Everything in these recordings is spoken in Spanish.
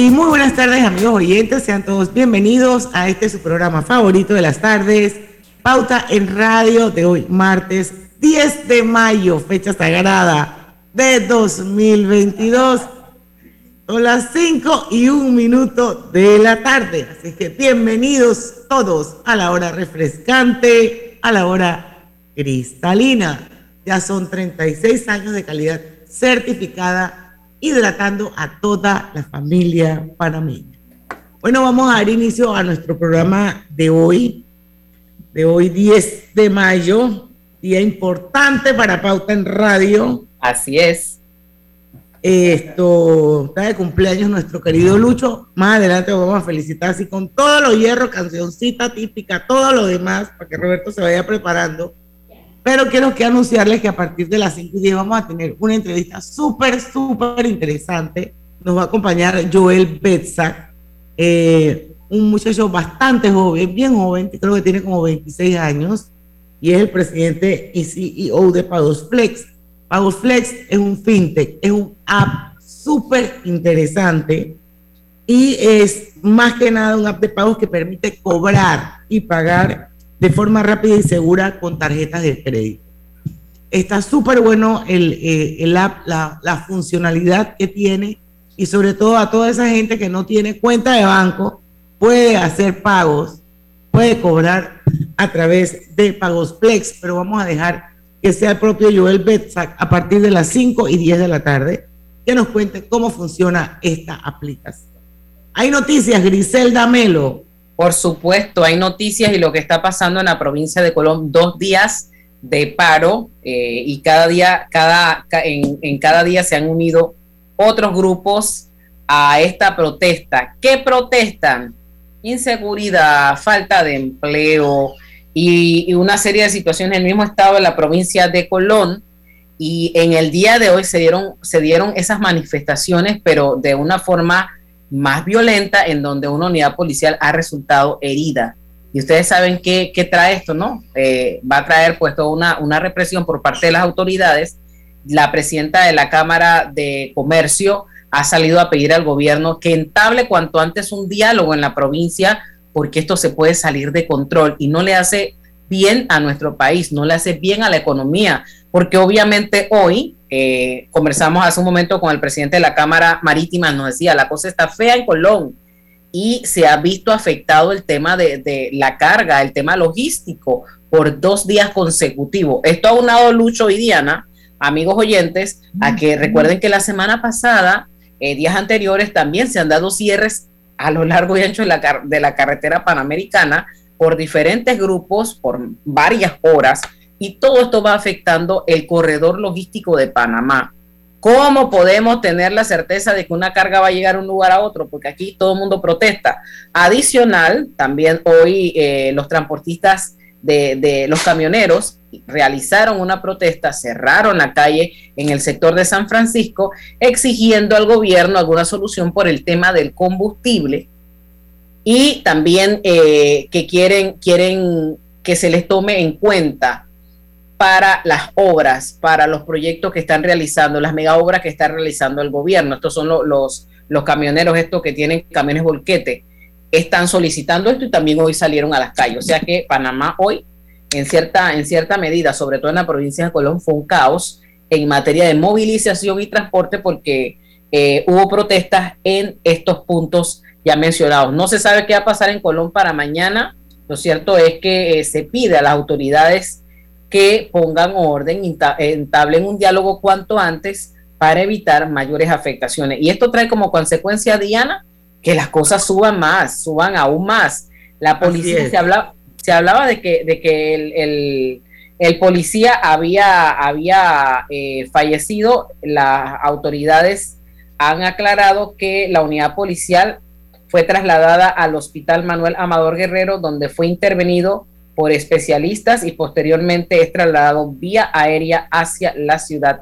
Y muy buenas tardes amigos oyentes, sean todos bienvenidos a este su programa favorito de las tardes, Pauta en Radio de hoy, martes 10 de mayo, fecha sagrada de 2022. Son las 5 y un minuto de la tarde, así que bienvenidos todos a la hora refrescante, a la hora cristalina. Ya son 36 años de calidad certificada hidratando a toda la familia panameña. Bueno, vamos a dar inicio a nuestro programa de hoy, de hoy 10 de mayo, día importante para Pauta en Radio. Así es. Esto está de cumpleaños nuestro querido Lucho. Más adelante vamos a felicitar así con todos los hierros, cancioncita típica, todo lo demás, para que Roberto se vaya preparando. Pero quiero que anunciarles que a partir de las 5 y 10 vamos a tener una entrevista súper, súper interesante. Nos va a acompañar Joel Betzak, eh, un muchacho bastante joven, bien joven, creo que tiene como 26 años, y es el presidente y CEO de Pagos Flex. Pagos Flex es un fintech, es un app súper interesante y es más que nada un app de pagos que permite cobrar y pagar de forma rápida y segura con tarjetas de crédito. Está súper bueno el, eh, la, la, funcionalidad que tiene y sobre todo a toda esa gente que no tiene cuenta de banco, puede hacer pagos, puede cobrar a través de Pagos Plex, pero vamos a dejar que sea el propio Joel Betzak a partir de las 5 y 10 de la tarde que nos cuente cómo funciona esta aplicación. Hay noticias, Griselda Melo. Por supuesto, hay noticias y lo que está pasando en la provincia de Colón, dos días de paro eh, y cada día, cada, en, en cada día se han unido otros grupos a esta protesta. ¿Qué protestan? Inseguridad, falta de empleo y, una serie de situaciones en el mismo estado de la provincia de Colón. Y en el día de hoy se dieron, se dieron esas manifestaciones, pero de una forma más violenta en donde una unidad policial ha resultado herida. Y ustedes saben qué, trae esto, ¿no? Eh, va a traer pues toda una, una represión por parte de las autoridades. La presidenta de la Cámara de Comercio ha salido a pedir al gobierno que entable cuanto antes un diálogo en la provincia porque esto se puede salir de control y no le hace bien a nuestro país, no le hace bien a la economía, porque obviamente hoy eh, conversamos hace un momento con el presidente de la Cámara Marítima, nos decía, la cosa está fea en Colón y se ha visto afectado el tema de, la carga, el tema logístico por dos días consecutivos. Esto ha unado Lucho y Diana, amigos oyentes, a que recuerden que la semana pasada, eh, días anteriores, también se han dado cierres a lo largo y ancho de la, de la carretera panamericana por diferentes grupos por varias horas y todo esto va afectando el corredor logístico de Panamá. ¿Cómo podemos tener la certeza de que una carga va a llegar de un lugar a otro? Porque aquí todo el mundo protesta. Adicional, también hoy eh, los transportistas de, los camioneros realizaron una protesta, cerraron la calle en el sector de San Francisco, exigiendo al gobierno alguna solución por el tema del combustible y también eh, que quieren, quieren que se les tome en cuenta para las obras, para los proyectos que están realizando, las mega obras que está realizando el gobierno. Estos son los, los camioneros, estos que tienen camiones volquete, están solicitando esto y también hoy salieron a las calles. O sea que Panamá hoy, en cierta, en cierta medida, sobre todo en la provincia de Colón, fue un caos en materia de movilización y transporte porque eh, hubo protestas en estos puntos ya mencionados. No se sabe qué va a pasar en Colón para mañana. Lo cierto es que eh, se pide a las autoridades que pongan orden, entablen un diálogo cuanto antes para evitar mayores afectaciones. Y esto trae como consecuencia, Diana, que las cosas suban más, suban aún más. La policía se, habla, se hablaba de que, de que el, policía había, había eh, fallecido, las autoridades han aclarado que la unidad policial fue trasladada al Hospital Manuel Amador Guerrero, donde fue intervenido por especialistas y posteriormente es trasladado vía aérea hacia la ciudad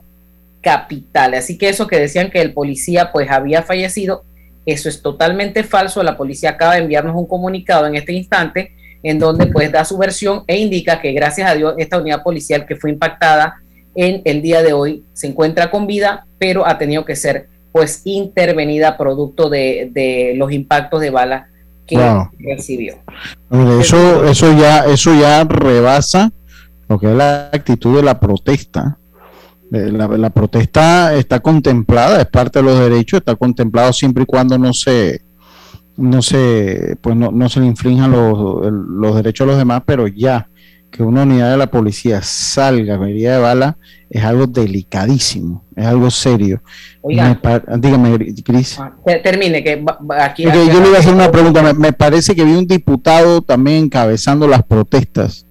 capital. Así que eso que decían que el policía pues había fallecido eso es totalmente falso. La policía acaba de enviarnos un comunicado en este instante en donde pues da su versión e indica que gracias a Dios esta unidad policial que fue impactada en el día de hoy se encuentra con vida, pero ha tenido que ser pues intervenida producto de, los impactos de bala que recibió. Eso, eso ya, eso ya rebasa lo que es la actitud de la protesta. Eh, la, protesta está contemplada, es parte de los derechos, está contemplado siempre y cuando no se no se pues no, no se le infrinjan los, los derechos de los demás, pero ya que una unidad de la policía salga herida de bala es algo delicadísimo, es algo serio. dígame, Cris. Ah, termine, que aquí, yo le iba a hacer una pregunta. Me, me, parece que vi un diputado también encabezando las protestas,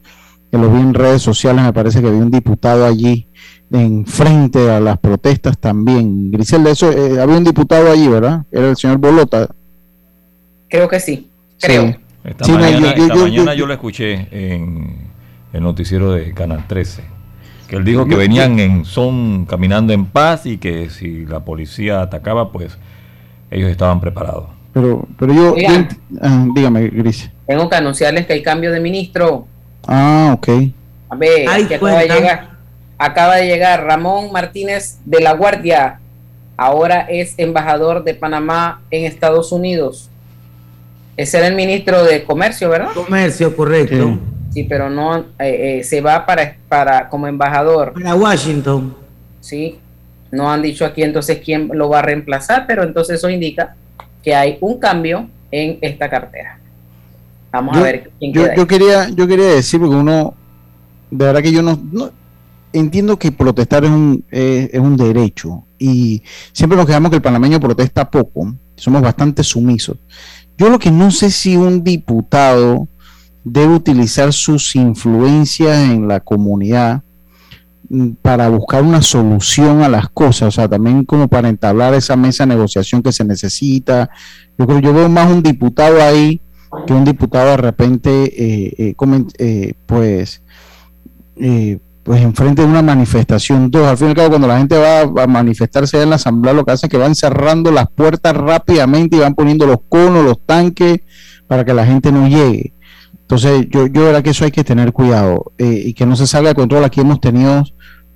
que lo vi en redes sociales, me parece que vi un diputado allí en frente a las protestas también. Griselda, eso, eh, había un diputado allí, ¿verdad? Era el señor Bolota. Creo que sí, creo. Esta, mañana, yo, lo escuché en el noticiero de Canal 13, que él dijo que venían en son caminando en paz y que si la policía atacaba, pues ellos estaban preparados. Pero, pero yo, ah, dígame, Gris. Tengo que anunciarles que hay cambio de ministro. Ah, ok. A ver, Ay, acaba de llegar acaba de llegar Ramón Martínez de la Guardia, ahora es embajador de Panamá en Estados Unidos. Es el ministro de Comercio, ¿verdad? Comercio, correcto. Sí, pero no, eh, eh, se va para, para como embajador. Para Washington. Sí, no han dicho aquí entonces quién lo va a reemplazar, pero entonces eso indica que hay un cambio en esta cartera. Vamos a ver quién yo, yo quería, yo quería decir, porque uno, de verdad que yo no entiendo que protestar es un, es un derecho y siempre nos quedamos que el panameño protesta poco, somos bastante sumisos. Yo lo que no sé si un diputado debe utilizar sus influencias en la comunidad mm, para buscar una solución a las cosas, o sea, también como para entablar esa mesa de negociación que se necesita. Yo creo, yo veo más un diputado ahí que un diputado de repente, eh, eh, eh pues, eh, pues enfrente de una manifestación. Dos, al fin y al cabo, cuando la gente va a manifestarse en la asamblea, lo que hace es que van cerrando las puertas rápidamente y van poniendo los conos, los tanques, para que la gente no llegue. Entonces, yo, yo creo que eso hay que tener cuidado eh, y que no se salga de control. Aquí hemos tenido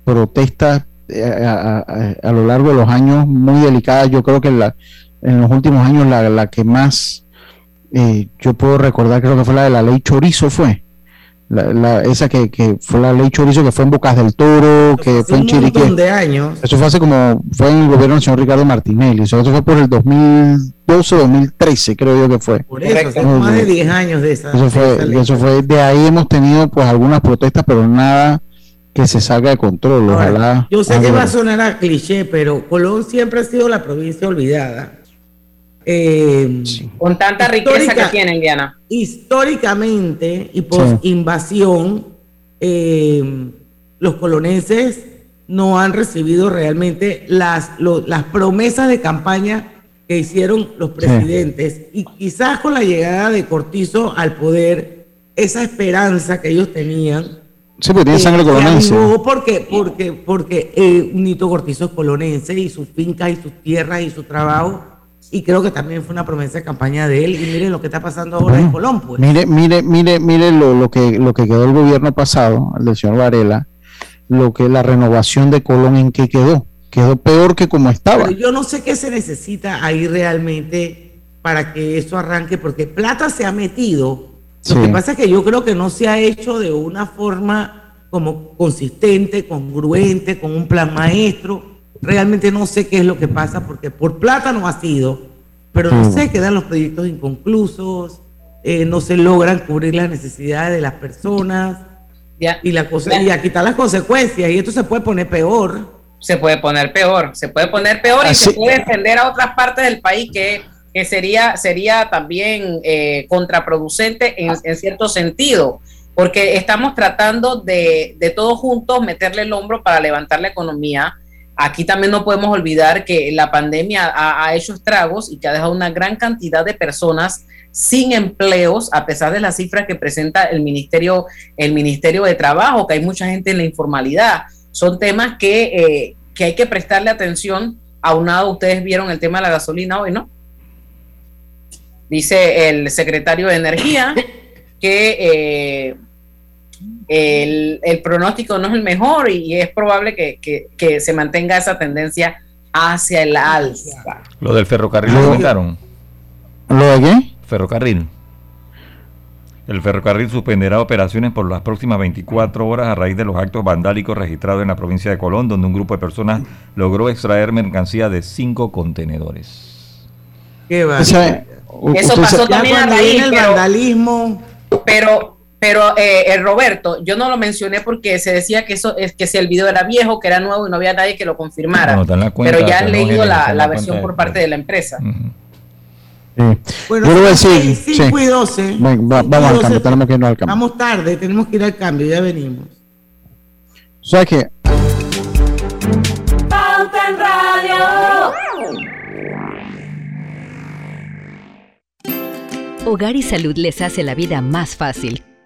protestas eh, a, lo largo de los años muy delicadas. Yo creo que la, en los últimos años la, la que más eh, yo puedo recordar, creo que fue la de la ley Chorizo, fue la, esa que, que, fue la ley chorizo que fue en Bocas del Toro, que fue en Chiriquí. de años. Eso fue hace como, fue en el gobierno del señor Ricardo Martinelli, eso, fue por el 2012, 2013 creo yo que fue. Por eso, más de 10 años de esa. Eso fue, eso fue, de ahí hemos tenido pues algunas protestas, pero nada que se salga de control, ojalá. Yo sé que va a sonar a cliché, pero Colón siempre ha sido la provincia olvidada eh, Con tanta riqueza que tiene Indiana. Históricamente y por invasión, eh, los colonenses no han recibido realmente las, las promesas de campaña que hicieron los presidentes. Y quizás con la llegada de Cortizo al poder, esa esperanza que ellos tenían. Sí, porque tiene sangre colonense. Porque, porque, porque eh, Nito Cortizo es colonense y sus fincas y sus tierras y su trabajo. Y creo que también fue una promesa de campaña de él. Y miren lo que está pasando ahora en Colón. Pues. Mire, mire, mire, mire lo, lo, que, lo que quedó el gobierno pasado, el del señor Varela, lo que la renovación de Colón en qué quedó. Quedó peor que como estaba. Pero yo no sé qué se necesita ahí realmente para que eso arranque, porque plata se ha metido. Lo que pasa es que yo creo que no se ha hecho de una forma como consistente, congruente, con un plan maestro. Realmente no sé qué es lo que pasa, porque por plata no ha sido, pero no sé, quedan los proyectos inconclusos, eh, no se logran cubrir las necesidades de las personas. Y la cosa, y a quitar las consecuencias, y esto se puede poner peor. Se puede poner peor, se puede poner peor y se puede defender a otras partes del país que, que sería, sería también eh, contraproducente en, en, cierto sentido, porque estamos tratando de, de todos juntos meterle el hombro para levantar la economía. Aquí también no podemos olvidar que la pandemia ha, hecho estragos y que ha dejado una gran cantidad de personas sin empleos, a pesar de las cifras que presenta el Ministerio, el Ministerio de Trabajo, que hay mucha gente en la informalidad. Son temas que, eh, que hay que prestarle atención. Aunado, ustedes vieron el tema de la gasolina hoy, ¿no? Dice el secretario de Energía que eh, el, pronóstico no es el mejor y es probable que, que, se mantenga esa tendencia hacia el alza. Lo del ferrocarril lo comentaron. ¿Lo de qué? ferrocarril. El ferrocarril suspenderá operaciones por las próximas 24 horas a raíz de los actos vandálicos registrados en la provincia de Colón, donde un grupo de personas logró extraer mercancía de cinco contenedores. ¿Qué va? Eso pasó también a raíz del vandalismo. Pero, pero eh, Roberto, yo no lo mencioné porque se decía que eso es que si el video era viejo, que era nuevo y no había nadie que lo confirmara. pero ya han leído la, versión por parte de la empresa. Bueno, Yo 5 y 12. vamos al cambio, tenemos que irnos al cambio. Vamos tarde, tenemos que ir al cambio, ya venimos. O sea que. Pauta en Radio. Hogar y Salud les hace la vida más fácil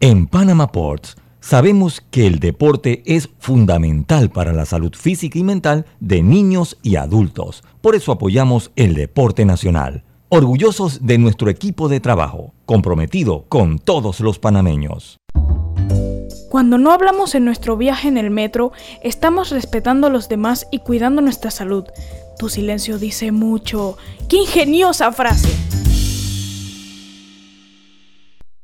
En Panama Ports sabemos que el deporte es fundamental para la salud física y mental de niños y adultos. Por eso apoyamos el deporte nacional. Orgullosos de nuestro equipo de trabajo, comprometido con todos los panameños. Cuando no hablamos en nuestro viaje en el metro, estamos respetando a los demás y cuidando nuestra salud. Tu silencio dice mucho. ¡Qué ingeniosa frase!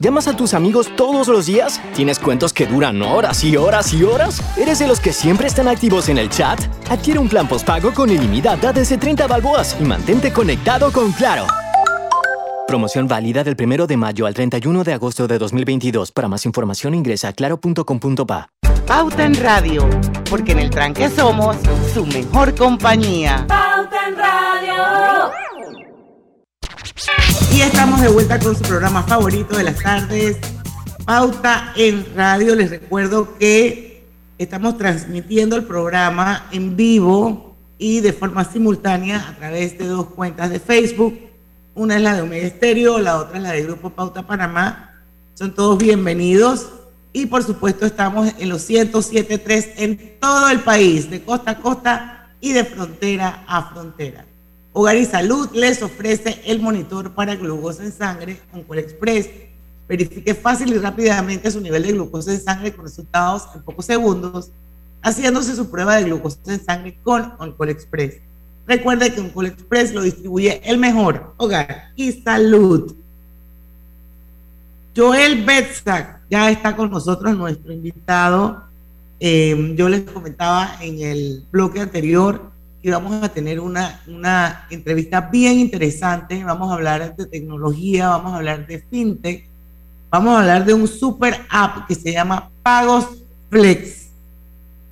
¿Llamas a tus amigos todos los días? ¿Tienes cuentos que duran horas y horas y horas? ¿Eres de los que siempre están activos en el chat? Adquiere un plan postpago con ilimitada desde 30 balboas y mantente conectado con Claro. Promoción válida del 1 de mayo al 31 de agosto de 2022. Para más información ingresa a claro.com.pa. Pauta en Radio, porque en el tranque somos su mejor compañía. Pauta en Radio. Y estamos de vuelta con su programa favorito de las tardes, Pauta en Radio. Les recuerdo que estamos transmitiendo el programa en vivo y de forma simultánea a través de dos cuentas de Facebook. Una es la de Omega Estéreo, la otra es la de Grupo Pauta Panamá. Son todos bienvenidos. Y por supuesto estamos en los 107.3 en todo el país, de costa a costa y de frontera a frontera. Hogar y Salud les ofrece el monitor para glucosa en sangre Oncol Express. Verifique fácil y rápidamente su nivel de glucosa en sangre con resultados en pocos segundos, haciéndose su prueba de glucosa en sangre con Oncol Express. Recuerde que Oncol Express lo distribuye el mejor Hogar y Salud. Joel Betzak ya está con nosotros, nuestro invitado. Eh, yo les comentaba en el bloque anterior que vamos a tener una, una entrevista bien interesante. Vamos a hablar de tecnología, vamos a hablar de fintech, vamos a hablar de un super app que se llama Pagos Flex.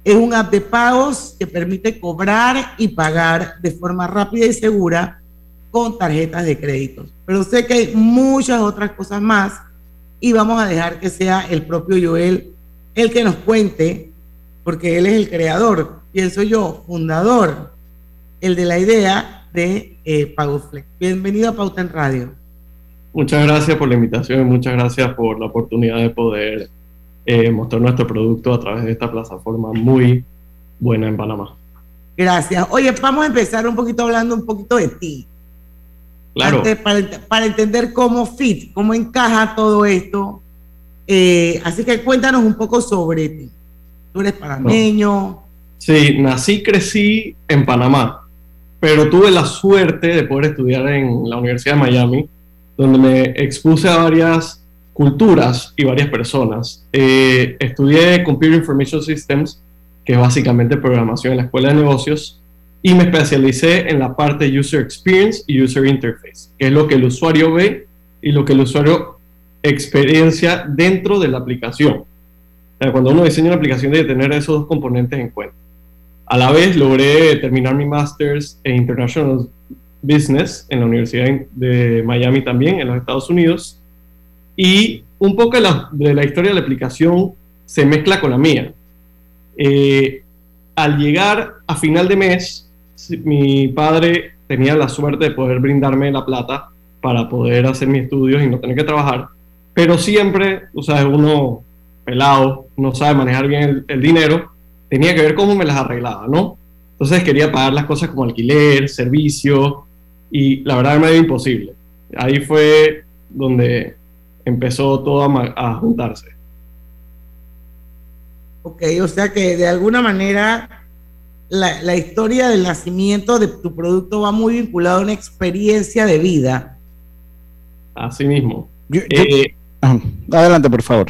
Es un app de pagos que permite cobrar y pagar de forma rápida y segura con tarjetas de crédito. Pero sé que hay muchas otras cosas más y vamos a dejar que sea el propio Joel el que nos cuente, porque él es el creador, pienso yo, fundador el de la idea de eh, PagoFlex. Bienvenido a Pauta en Radio. Muchas gracias por la invitación y muchas gracias por la oportunidad de poder eh, mostrar nuestro producto a través de esta plataforma muy buena en Panamá. Gracias. Oye, vamos a empezar un poquito hablando un poquito de ti. Claro. para, entender cómo fit, cómo encaja todo esto. Eh, así que cuéntanos un poco sobre ti. Tú eres panameño. Sí, nací, crecí en Panamá pero tuve la suerte de poder estudiar en la Universidad de Miami, donde me expuse a varias culturas y varias personas. Eh, estudié Computer Information Systems, que es básicamente programación en la escuela de negocios, y me especialicé en la parte User Experience y User Interface, que es lo que el usuario ve y lo que el usuario experiencia dentro de la aplicación. cuando uno diseña una aplicación debe tener esos dos componentes en cuenta. A la vez logré terminar mi Master's en International Business en la Universidad de Miami también, en los Estados Unidos. Y un poco de la, historia de la aplicación se mezcla con la mía. Eh, al llegar a final de mes, mi padre tenía la suerte de poder brindarme la plata para poder hacer mis estudios y no tener que trabajar, pero siempre, o sea, uno pelado, no sabe manejar bien el, dinero, tenía que ver cómo me las arreglaba, ¿no? Entonces quería pagar las cosas como alquiler, servicio, y la verdad me era imposible. Ahí fue donde empezó todo a, juntarse. Ok, o sea que de alguna manera la, la, historia del nacimiento de tu producto va muy vinculado a una experiencia de vida. Así mismo. Eh, adelante, por favor.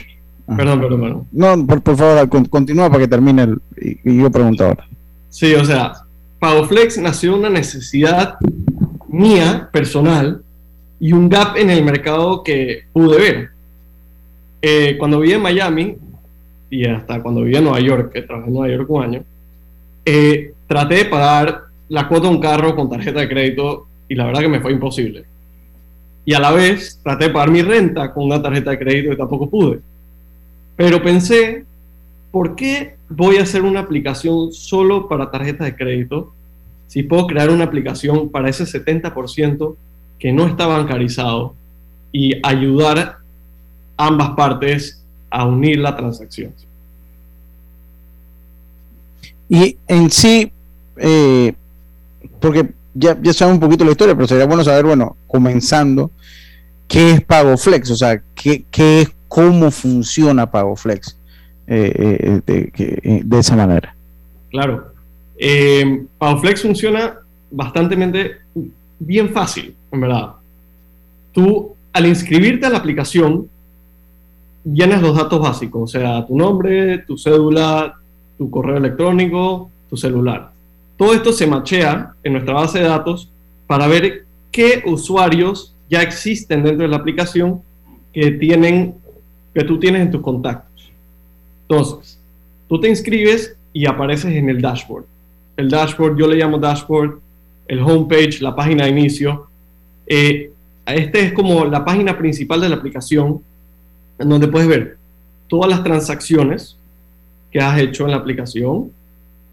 Perdón, perdón, perdón. No, por, favor, continúa para que termine el, y, yo pregunto ahora. Sí, o sea, PagoFlex nació una necesidad mía, personal, y un gap en el mercado que pude ver. Eh, cuando vivía en Miami, y hasta cuando vivía en Nueva York, que trabajé en Nueva York un año, eh, traté de pagar la cuota de un carro con tarjeta de crédito y la verdad que me fue imposible. Y a la vez traté de pagar mi renta con una tarjeta de crédito y tampoco pude. Pero pensé, ¿por qué voy a hacer una aplicación solo para tarjeta de crédito si puedo crear una aplicación para ese 70% que no está bancarizado y ayudar ambas partes a unir la transacción? Y en sí, eh, porque ya, ya sabemos un poquito la historia, pero sería bueno saber, bueno, comenzando, ¿qué es PagoFlex? O sea, ¿qué, qué es cómo funciona PagoFlex eh, eh, eh, de, esa manera. Claro. PagoFlex funciona bastante bien fácil, en verdad. Tú, al inscribirte a la aplicación, llenas los datos básicos, o sea, tu nombre, tu cédula, tu correo electrónico, tu celular. Todo esto se machea en nuestra base de datos para ver qué usuarios ya existen dentro de la aplicación que tienen que tú tienes en tus contactos. Entonces, tú te inscribes y apareces en el dashboard. El dashboard, yo le llamo dashboard, el homepage, la página de inicio. Eh, este es como la página principal de la aplicación, en donde puedes ver todas las transacciones que has hecho en la aplicación,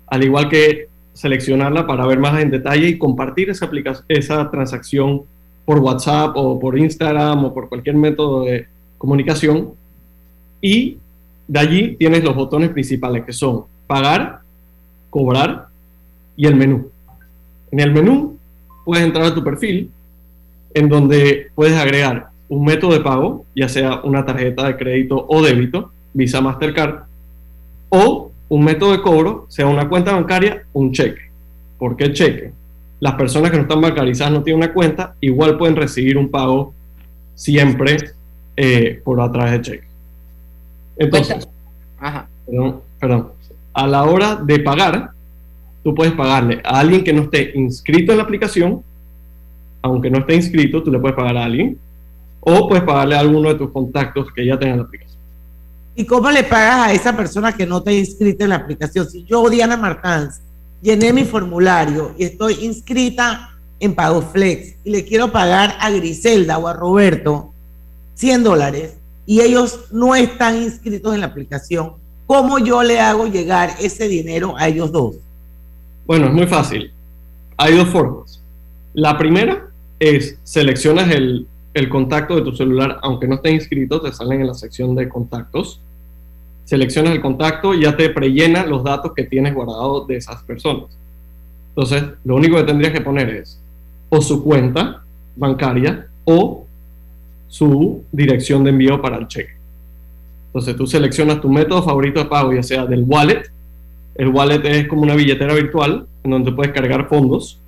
al igual que seleccionarla para ver más en detalle y compartir esa, esa transacción por WhatsApp o por Instagram o por cualquier método de comunicación y de allí tienes los botones principales que son pagar, cobrar y el menú. En el menú puedes entrar a tu perfil en donde puedes agregar un método de pago, ya sea una tarjeta de crédito o débito, Visa Mastercard, o un método de cobro, sea una cuenta bancaria, un cheque. ¿Por qué cheque? Las personas que no están bancarizadas no tienen una cuenta, igual pueden recibir un pago siempre eh, por a través de cheque. Entonces, Perdón, a la hora de pagar, tú puedes pagarle a alguien que no esté inscrito en la aplicación, aunque no esté inscrito, tú le puedes pagar a alguien, o puedes pagarle a alguno de tus contactos que ya tengan la aplicación. ¿Y cómo le pagas a esa persona que no está inscrita en la aplicación? Si yo, Diana Martans, llené mi formulario y estoy inscrita en PagoFlex y le quiero pagar a Griselda o a Roberto 100 dólares, y ellos no están inscritos en la aplicación, ¿cómo yo le hago llegar ese dinero a ellos dos? Bueno, es muy fácil. Hay dos formas. La primera es seleccionas el, el contacto de tu celular, aunque no esté inscrito, te salen en la sección de contactos. Seleccionas el contacto y ya te prellena los datos que tienes guardados de esas personas. Entonces, lo único que tendrías que poner es o su cuenta bancaria o su dirección de envío para el cheque. Entonces tú seleccionas tu método favorito de pago, ya sea del wallet. El wallet es como una billetera virtual en donde puedes cargar fondos.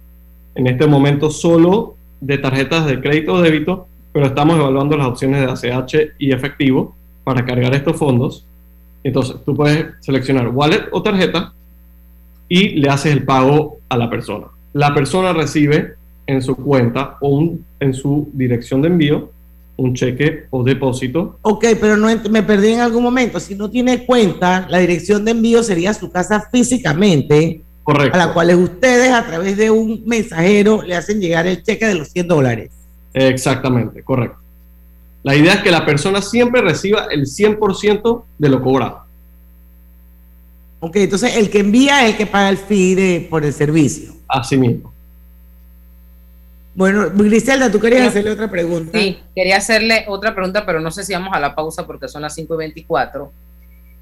En este momento solo de tarjetas de crédito o débito, pero estamos evaluando las opciones de ACH y efectivo para cargar estos fondos. Entonces tú puedes seleccionar wallet o tarjeta y le haces el pago a la persona. La persona recibe en su cuenta o en su dirección de envío un cheque o depósito. Ok, pero no me perdí en algún momento. Si no tiene cuenta, la dirección de envío sería su casa físicamente. Correcto. A la cual ustedes a través de un mensajero le hacen llegar el cheque de los 100 dólares. Exactamente, correcto. La idea es que la persona siempre reciba el 100% de lo cobrado. Ok, entonces el que envía es el que paga el fee de, por el servicio. Así mismo. Bueno, Griselda, tú querías hacerle otra pregunta. Sí, quería hacerle otra pregunta, pero no sé si vamos a la pausa porque son las 5 y 24.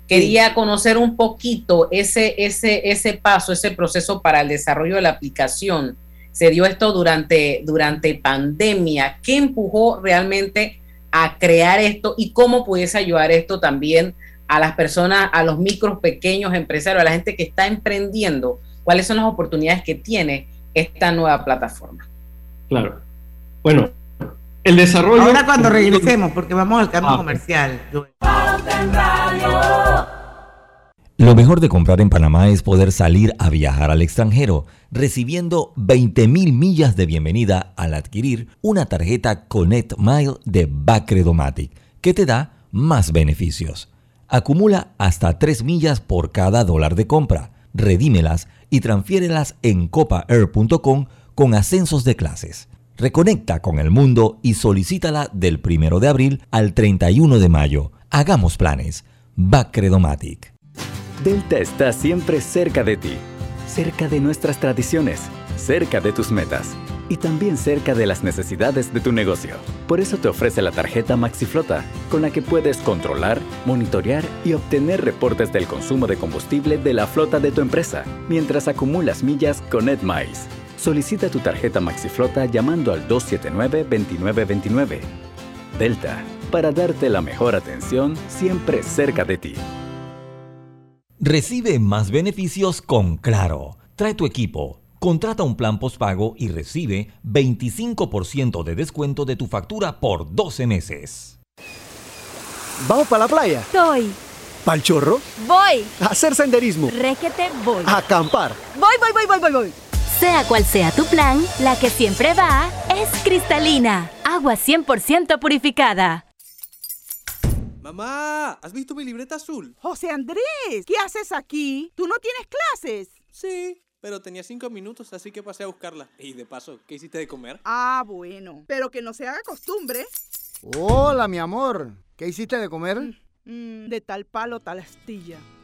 Quería conocer un poquito ese, ese, ese paso, ese proceso para el desarrollo de la aplicación. Se dio esto durante, durante pandemia. ¿Qué empujó realmente a crear esto y cómo pudiese ayudar esto también a las personas, a los micros, pequeños empresarios, a la gente que está emprendiendo? ¿Cuáles son las oportunidades que tiene esta nueva plataforma? Claro. Bueno, el desarrollo. Ahora cuando regresemos, porque vamos al cambio ah, comercial. Lo mejor de comprar en Panamá es poder salir a viajar al extranjero, recibiendo 20 mil millas de bienvenida al adquirir una tarjeta Connect Mile de Bacredomatic, que te da más beneficios. Acumula hasta 3 millas por cada dólar de compra, redímelas y transfiérelas en copaair.com con ascensos de clases. Reconecta con el mundo y solicítala del 1 de abril al 31 de mayo. Hagamos planes. Bacredomatic. Delta está siempre cerca de ti, cerca de nuestras tradiciones, cerca de tus metas y también cerca de las necesidades de tu negocio. Por eso te ofrece la tarjeta MaxiFlota, con la que puedes controlar, monitorear y obtener reportes del consumo de combustible de la flota de tu empresa, mientras acumulas millas con EdMiles. Solicita tu tarjeta MaxiFlota llamando al 279-2929. Delta, para darte la mejor atención siempre cerca de ti. Recibe más beneficios con Claro. Trae tu equipo. Contrata un plan postpago y recibe 25% de descuento de tu factura por 12 meses. ¿Vamos para la playa? Soy. ¿Pal chorro? Voy. A hacer senderismo. Réquete, voy. A acampar. Voy, voy, voy, voy, voy, voy. Sea cual sea tu plan, la que siempre va es cristalina, agua 100% purificada. Mamá, ¿has visto mi libreta azul? José Andrés, ¿qué haces aquí? ¿Tú no tienes clases? Sí, pero tenía cinco minutos, así que pasé a buscarla. Y de paso, ¿qué hiciste de comer? Ah, bueno, pero que no se haga costumbre. Hola, mi amor. ¿Qué hiciste de comer? Mm, de tal palo, tal astilla.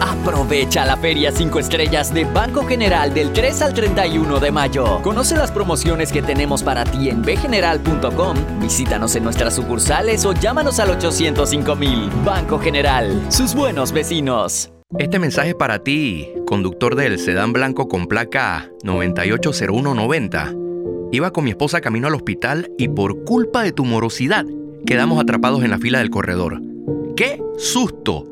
Aprovecha la Feria 5 Estrellas de Banco General del 3 al 31 de mayo. Conoce las promociones que tenemos para ti en bgeneral.com. Visítanos en nuestras sucursales o llámanos al 805 mil. Banco General, sus buenos vecinos. Este mensaje para ti, conductor del sedán blanco con placa 980190. Iba con mi esposa camino al hospital y por culpa de tu morosidad quedamos atrapados en la fila del corredor. ¡Qué susto!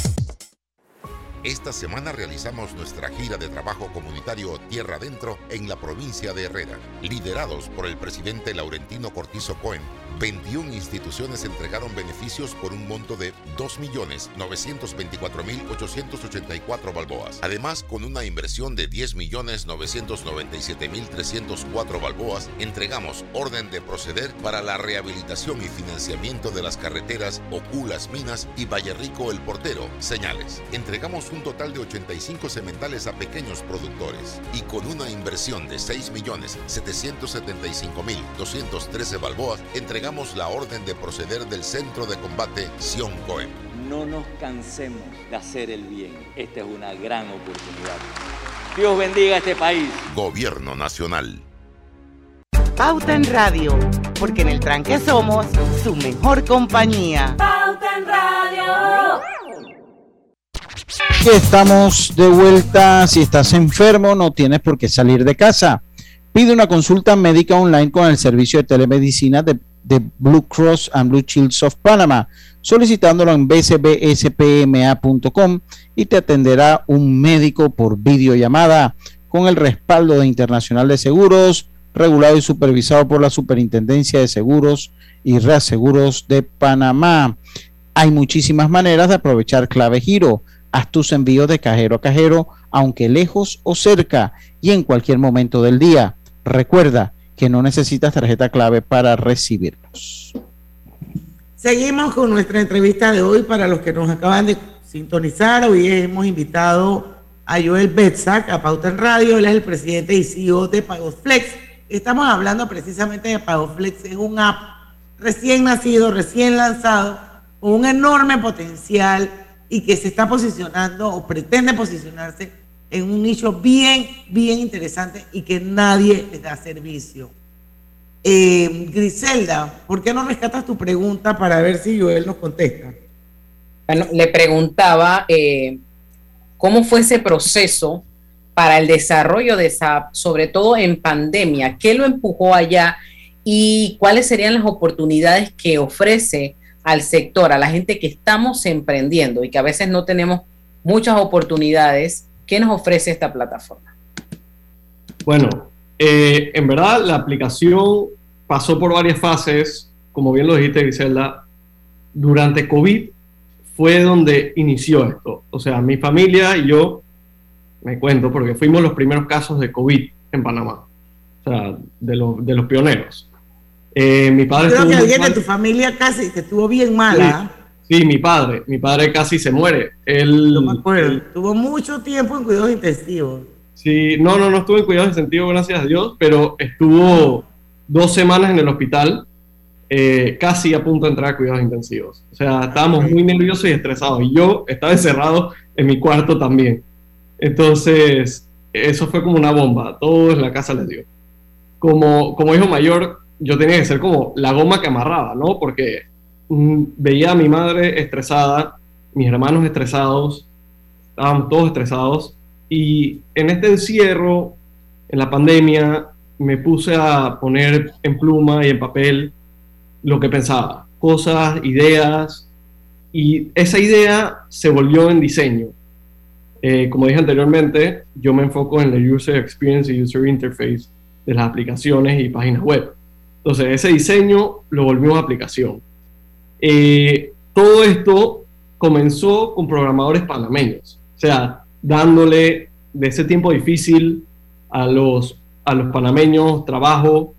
Esta semana realizamos nuestra gira de trabajo comunitario Tierra Adentro en la provincia de Herrera. Liderados por el presidente Laurentino Cortizo Cohen, 21 instituciones entregaron beneficios por un monto de 2.924.884 balboas. Además, con una inversión de 10.997.304 balboas, entregamos orden de proceder para la rehabilitación y financiamiento de las carreteras Oculas Minas y Valle Rico El Portero, señales. Entregamos un total de 85 cementales a pequeños productores y con una inversión de 6.775.213 balboas, entregamos la orden de proceder del Centro de Combate Sion Cohen. No nos cansemos de hacer el bien. Esta es una gran oportunidad. Dios bendiga a este país. Gobierno Nacional. Pauta en Radio, porque en el tranque somos su mejor compañía. Pauta en Radio. Estamos de vuelta. Si estás enfermo, no tienes por qué salir de casa. Pide una consulta médica online con el servicio de telemedicina de, Blue Cross and Blue Shields of Panama, solicitándolo en bcbspma.com y te atenderá un médico por videollamada con el respaldo de Internacional de Seguros, regulado y supervisado por la Superintendencia de Seguros y Reaseguros de Panamá. Hay muchísimas maneras de aprovechar clave giro. Haz tus envíos de cajero a cajero, aunque lejos o cerca y en cualquier momento del día. Recuerda que no necesitas tarjeta clave para recibirlos. Seguimos con nuestra entrevista de hoy para los que nos acaban de sintonizar. Hoy hemos invitado a Joel Betzak a Pauta en Radio. Él es el presidente y CEO de Pagosflex. Estamos hablando precisamente de Pagosflex. Es un app recién nacido, recién lanzado, con un enorme potencial y que se está posicionando o pretende posicionarse en un nicho bien, bien interesante y que nadie les da servicio. Eh, Griselda, ¿por qué no rescatas tu pregunta para ver si Joel nos contesta? Bueno, le preguntaba eh, cómo fue ese proceso para el desarrollo de esa sobre todo en pandemia, qué lo empujó allá y cuáles serían las oportunidades que ofrece al sector, a la gente que estamos emprendiendo y que a veces no tenemos muchas oportunidades. ¿Qué nos ofrece esta plataforma? Bueno, eh, en verdad la aplicación pasó por varias fases, como bien lo dijiste Griselda, durante COVID fue donde inició esto. O sea, mi familia y yo, me cuento, porque fuimos los primeros casos de COVID en Panamá, o sea, de, los de los pioneros. Eh, mi padre Creo que alguien de tu familia casi que estuvo bien mala. Sí, mi padre, mi padre casi se muere. Él, él- Tuvo mucho tiempo en cuidados intensivos. Sí, no, no, no estuvo en cuidados intensivos, gracias a Dios, pero estuvo dos semanas en el hospital, eh, casi a punto de entrar a cuidados intensivos. O sea, estábamos muy nerviosos y estresados. Y yo estaba encerrado en mi cuarto también. Entonces, eso fue como una bomba. Todo en la casa les dio. Como, como hijo mayor, yo tenía que ser como la goma que amarraba, ¿no? Porque mm, veía a mi madre estresada, mis hermanos estresados, estábamos todos estresados. Y en este encierro, en la pandemia, me puse a poner en pluma y en papel lo que pensaba, cosas, ideas, y esa idea se volvió en diseño. Eh, como dije anteriormente, yo me enfoco en el user experience y user interface de las aplicaciones y páginas web. Entonces, ese diseño lo volvimos aplicación. Eh, todo esto comenzó con programadores panameños, o sea, dándole de ese tiempo difícil a los, a los panameños trabajo.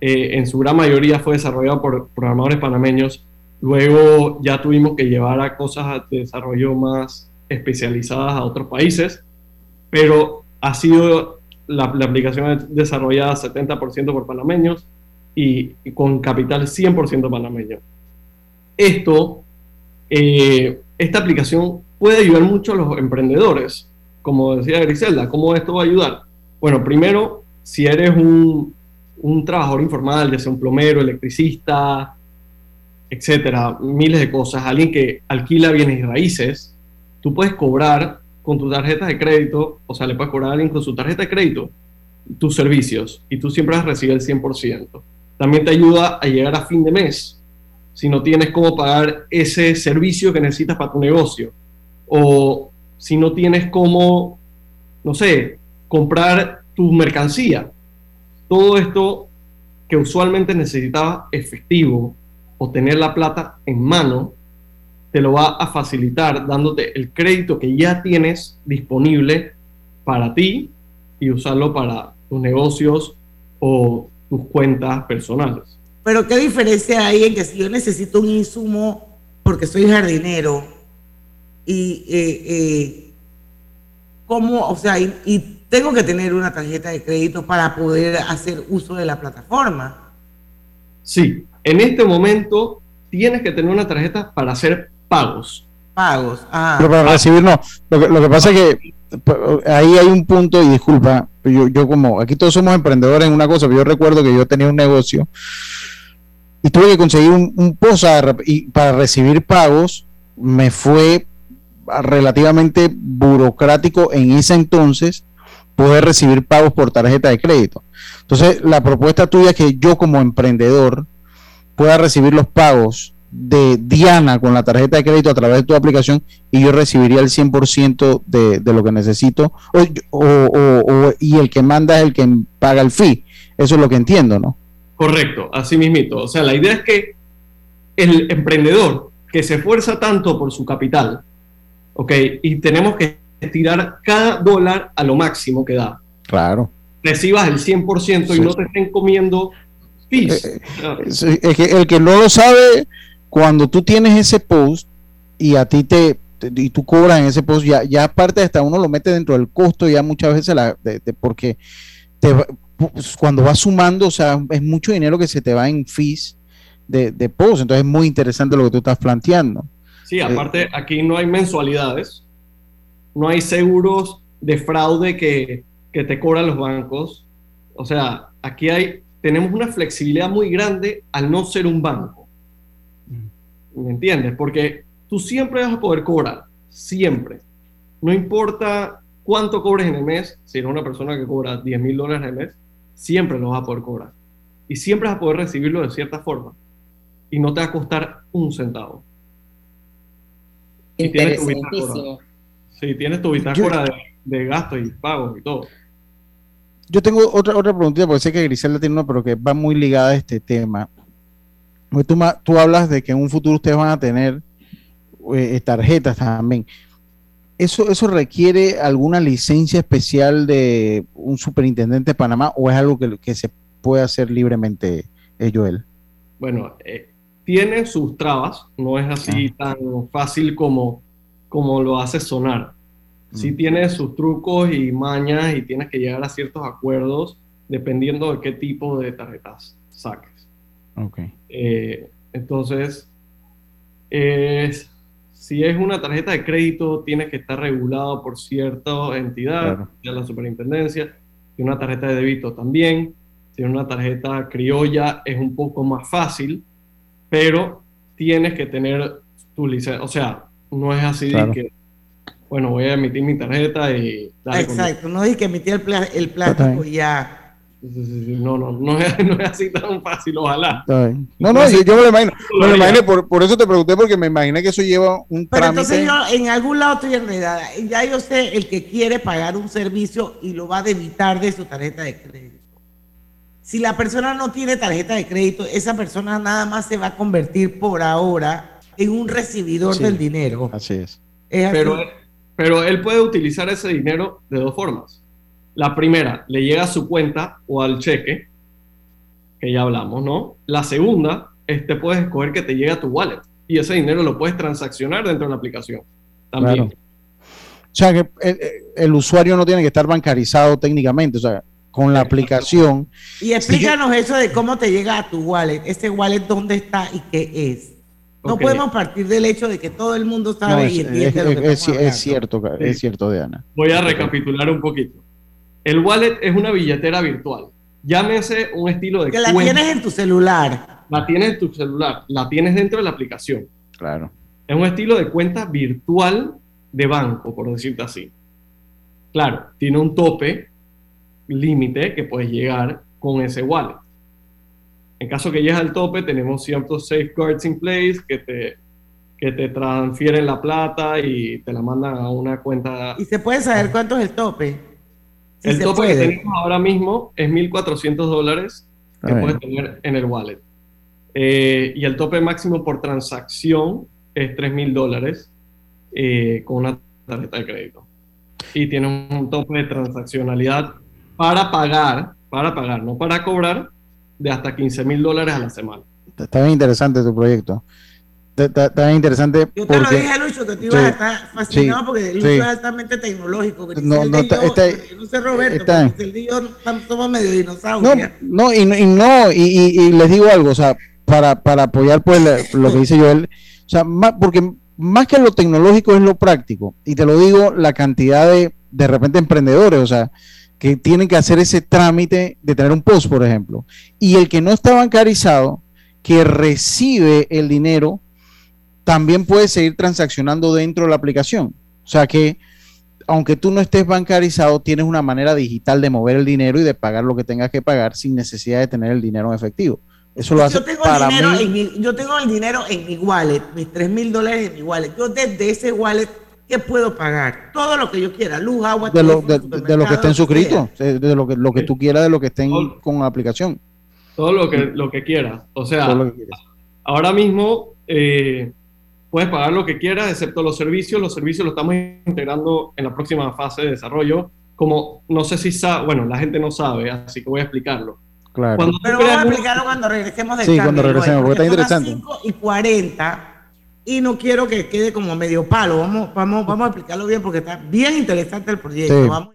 eh, en su gran mayoría fue desarrollado por programadores panameños. Luego ya tuvimos que llevar a cosas de desarrollo más especializadas a otros países, pero ha sido la, la aplicación desarrollada 70% por panameños y, y con capital 100% panameño. Esto, eh, esta aplicación puede ayudar mucho a los emprendedores, como decía Griselda, ¿cómo esto va a ayudar? Bueno, primero, si eres un, un trabajador informal, ya sea un plomero, electricista, etcétera, miles de cosas, alguien que alquila bienes y raíces, tú puedes cobrar con tu tarjeta de crédito, o sea, le puedes cobrar a alguien con su tarjeta de crédito tus servicios y tú siempre vas a recibir el 100%. También te ayuda a llegar a fin de mes si no tienes cómo pagar ese servicio que necesitas para tu negocio o si no tienes cómo, no sé, comprar tu mercancía. Todo esto que usualmente necesitabas efectivo o tener la plata en mano, te lo va a facilitar dándote el crédito que ya tienes disponible para ti y usarlo para tus negocios o tus cuentas personales. Pero ¿qué diferencia hay en que si yo necesito un insumo porque soy jardinero y eh, eh, cómo, o sea, y, y tengo que tener una tarjeta de crédito para poder hacer uso de la plataforma? Sí, en este momento tienes que tener una tarjeta para hacer pagos, Pagos. Ah. Pero para recibir no. Lo que, lo que pasa es que pues, ahí hay un punto, y disculpa, yo, yo como, aquí todos somos emprendedores en una cosa, pero yo recuerdo que yo tenía un negocio y tuve que conseguir un, un POSA y para recibir pagos me fue relativamente burocrático en ese entonces poder recibir pagos por tarjeta de crédito. Entonces, la propuesta tuya es que yo como emprendedor pueda recibir los pagos de Diana con la tarjeta de crédito a través de tu aplicación y yo recibiría el 100% de, de lo que necesito o, o, o, y el que manda es el que paga el fee. Eso es lo que entiendo, ¿no? Correcto, así mismito. O sea, la idea es que el emprendedor que se esfuerza tanto por su capital, ¿ok? Y tenemos que estirar cada dólar a lo máximo que da. Claro. Recibas el 100% y Sí. no te estén comiendo fees. Eh, Es, es que el que no lo sabe, cuando tú tienes ese post y a ti te, te- y tú cobras en ese post, ya, ya aparte hasta uno lo mete dentro del costo, ya muchas veces la, de- de- porque te pues, cuando vas sumando, o sea, es mucho dinero que se te va en fees de, de post, entonces es muy interesante lo que tú estás planteando. Sí, aparte aquí no hay mensualidades, no hay seguros de fraude que, que te cobran los bancos. O sea, aquí hay, tenemos una flexibilidad muy grande al no ser un banco. ¿Me entiendes? Porque tú siempre vas a poder cobrar, siempre. No importa cuánto cobres en el mes, si eres una persona que cobra 10 mil dólares al mes, siempre lo vas a poder cobrar. Y siempre vas a poder recibirlo de cierta forma. Y no te va a costar un centavo. Y tienes tu bitácora. Sí, tienes tu bitácora de, de gastos y pagos y todo. Yo tengo otra, otra preguntita, porque sé que Griselda tiene una, pero que va muy ligada a este tema. Tú, hablas de que en un futuro ustedes van a tener eh, tarjetas también. ¿Eso, ¿Eso requiere alguna licencia especial de un superintendente de Panamá o es algo que, que se puede hacer libremente, eh, Joel? Bueno, eh, tiene sus trabas, no es así tan fácil como, como lo hace sonar. Sí tiene sus trucos y mañas y tienes que llegar a ciertos acuerdos dependiendo de qué tipo de tarjetas saques. Ok. Eh, entonces, es- si es una tarjeta de crédito, tienes que estar regulado por cierta entidad, Claro. ya la superintendencia, y una tarjeta de débito también. Si es una tarjeta criolla, es un poco más fácil, pero tienes que tener tu licencia. O sea, no es así de Claro. que, bueno, voy a emitir mi tarjeta y dale Exacto, no dije que emitía el, pla- el plástico y ya. No, no, no es, no es así tan fácil, ojalá. No, no, yo, yo me lo imagino. Me lo imaginé, por, por eso te pregunté, porque me imaginé que eso lleva un Pero trámite. entonces yo en algún lado estoy enredada. Ya yo sé el que quiere pagar un servicio y lo va a debitar de su tarjeta de crédito. Si la persona no tiene tarjeta de crédito, esa persona nada más se va a convertir por ahora en un recibidor Sí. del dinero. Así es. Es así. Pero, pero él puede utilizar ese dinero de dos formas. La primera, le llega a su cuenta o al cheque, que ya hablamos, ¿no? La segunda, este puedes escoger que te llegue a tu wallet y ese dinero lo puedes transaccionar dentro de la aplicación. También. Claro. O sea, que el, el usuario no tiene que estar bancarizado técnicamente. O sea, con la aplicación. Y explícanos eso de cómo te llega a tu wallet. Ese wallet, ¿dónde está y qué es? No podemos partir del hecho de que todo el mundo No, sabe es, y entiende es- lo que es- es cierto, Sí. es cierto, Diana. Voy a recapitular un poquito. El wallet es una billetera virtual. Llámese un estilo de Que la cuenta. tienes en tu celular. La tienes en tu celular, la tienes dentro de la aplicación. Claro. Es un estilo de cuenta virtual de banco, por decirte así. Claro, tiene un tope límite que puedes llegar con ese wallet. En caso que llegues al tope, tenemos ciertos safeguards in place que te, que te transfieren la plata y te la mandan a una cuenta. Y se puede saber cuánto es el tope. Si el tope que puede. tenemos ahora mismo es 1.400 dólares que puedes tener en el wallet. Eh, y el tope máximo por transacción es 3.000 dólares eh, con una tarjeta de crédito. Y tiene un tope de transaccionalidad para pagar, para pagar, no para cobrar, de hasta 15.000 dólares a la semana. Está bien interesante tu proyecto. Está, interesante Yo te lo dije, Lucho, que tú ibas Sí, a estar fascinado sí, porque Lucho sí. es altamente tecnológico. No, no, está- yo- está- no sé, Roberto, está- y yo somos medio No, dinosaurios. no, y, no- y no, y, y- y les digo algo, o sea, para, para apoyar pues lo que dice Joel, o sea, ma- porque más que lo tecnológico es lo práctico. Y te lo digo, la cantidad de, de repente, emprendedores, o sea, que tienen que hacer ese trámite de tener un post, por ejemplo. Y el que no está bancarizado, que recibe el dinero, también puede seguir transaccionando dentro de la aplicación. O sea que, aunque tú no estés bancarizado, tienes una manera digital de mover el dinero y de pagar lo que tengas que pagar sin necesidad de tener el dinero en efectivo. Eso lo hace yo tengo, para el dinero mí. en mi- yo tengo el dinero en mi wallet, mis 3 mil dólares en mi wallet. Yo desde ese wallet, ¿qué puedo pagar? Todo lo que yo quiera, luz, agua, de lo, de, de lo que estén suscritos, de, de lo que, lo que tú quieras, de lo que estén con la aplicación. Todo lo que, lo que quieras. O sea, Todo lo que quieras. ahora mismo eh, puedes pagar lo que quieras, excepto los servicios. Los servicios los estamos integrando en la próxima fase de desarrollo. Como no sé si sabe, bueno, la gente no sabe, así que voy a explicarlo. Claro. Cuando Pero vamos a explicarlo cuando regresemos del Sí, cambio, cuando regresemos, Joel, porque está son las interesante. 5 y 40 y no quiero que quede como medio palo. Vamos, vamos, vamos a explicarlo bien porque está bien interesante el proyecto. Sí. Vamos.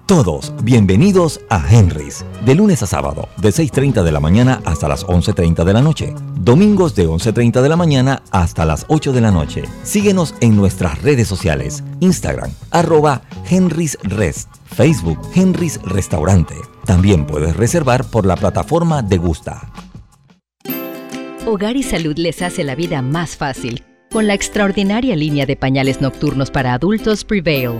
Todos bienvenidos a Henry's, de lunes a sábado, de 6.30 de la mañana hasta las 11.30 de la noche. Domingos de 11.30 de la mañana hasta las 8 de la noche. Síguenos en nuestras redes sociales, Instagram, arroba Henry's Rest, Facebook, Henry's Restaurante. También puedes reservar por la plataforma de Gusta. Hogar y Salud les hace la vida más fácil con la extraordinaria línea de pañales nocturnos para adultos Prevail.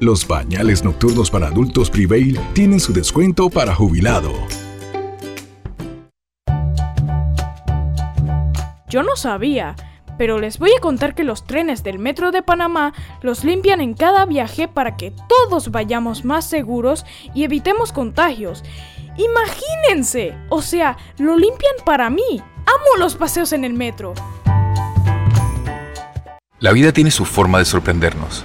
Los pañales nocturnos para adultos Prevail tienen su descuento para jubilado. Yo no sabía, pero les voy a contar que los trenes del Metro de Panamá los limpian en cada viaje para que todos vayamos más seguros y evitemos contagios. Imagínense, o sea, lo limpian para mí. Amo los paseos en el metro. La vida tiene su forma de sorprendernos,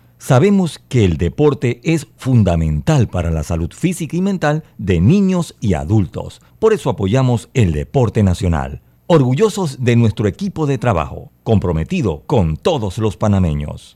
sabemos que el deporte es fundamental para la salud física y mental de niños y adultos. Por eso apoyamos el deporte nacional. Orgullosos de nuestro equipo de trabajo, comprometido con todos los panameños.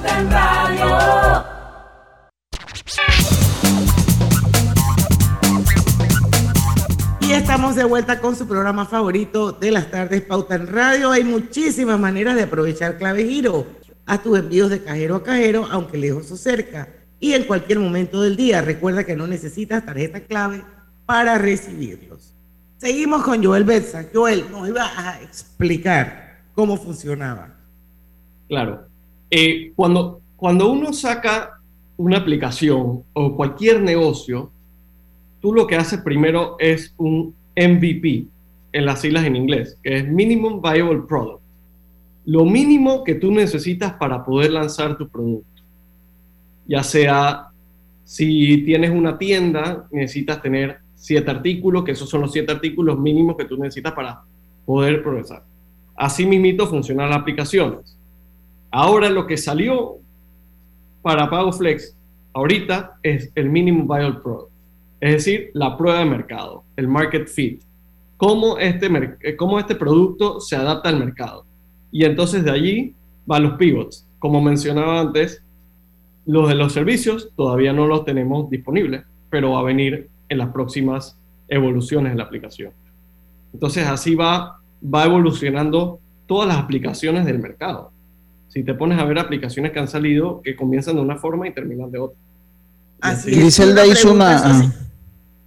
Pauta en Radio. Y estamos de vuelta con su programa favorito de las tardes, Pauta en Radio. Hay muchísimas maneras de aprovechar Clave Giro. Haz tus envíos de cajero a cajero, aunque lejos o cerca, y en cualquier momento del día. Recuerda que no necesitas tarjeta clave para recibirlos. Seguimos con Joel Betza. Joel, nos iba a explicar cómo funcionaba. Claro. Eh, cuando, cuando uno saca una aplicación o cualquier negocio, tú lo que haces primero es un MVP, en las siglas en inglés, que es Minimum Viable Product. Lo mínimo que tú necesitas para poder lanzar tu producto. Ya sea, si tienes una tienda, necesitas tener siete artículos, que esos son los siete artículos mínimos que tú necesitas para poder progresar. Así mismito funcionan las aplicaciones. Ahora lo que salió para Pago Flex ahorita es el Minimum Viable Product, es decir, la prueba de mercado, el market fit, cómo este, eh, cómo este producto se adapta al mercado. Y entonces de allí van los pivots. Como mencionaba antes, los de los servicios todavía no los tenemos disponibles, pero va a venir en las próximas evoluciones de la aplicación. Entonces así va evolucionando todas las aplicaciones del mercado. Si te pones a ver aplicaciones que han salido que comienzan de una forma y terminan de otra. Así Y es. Griselda hizo una... sí.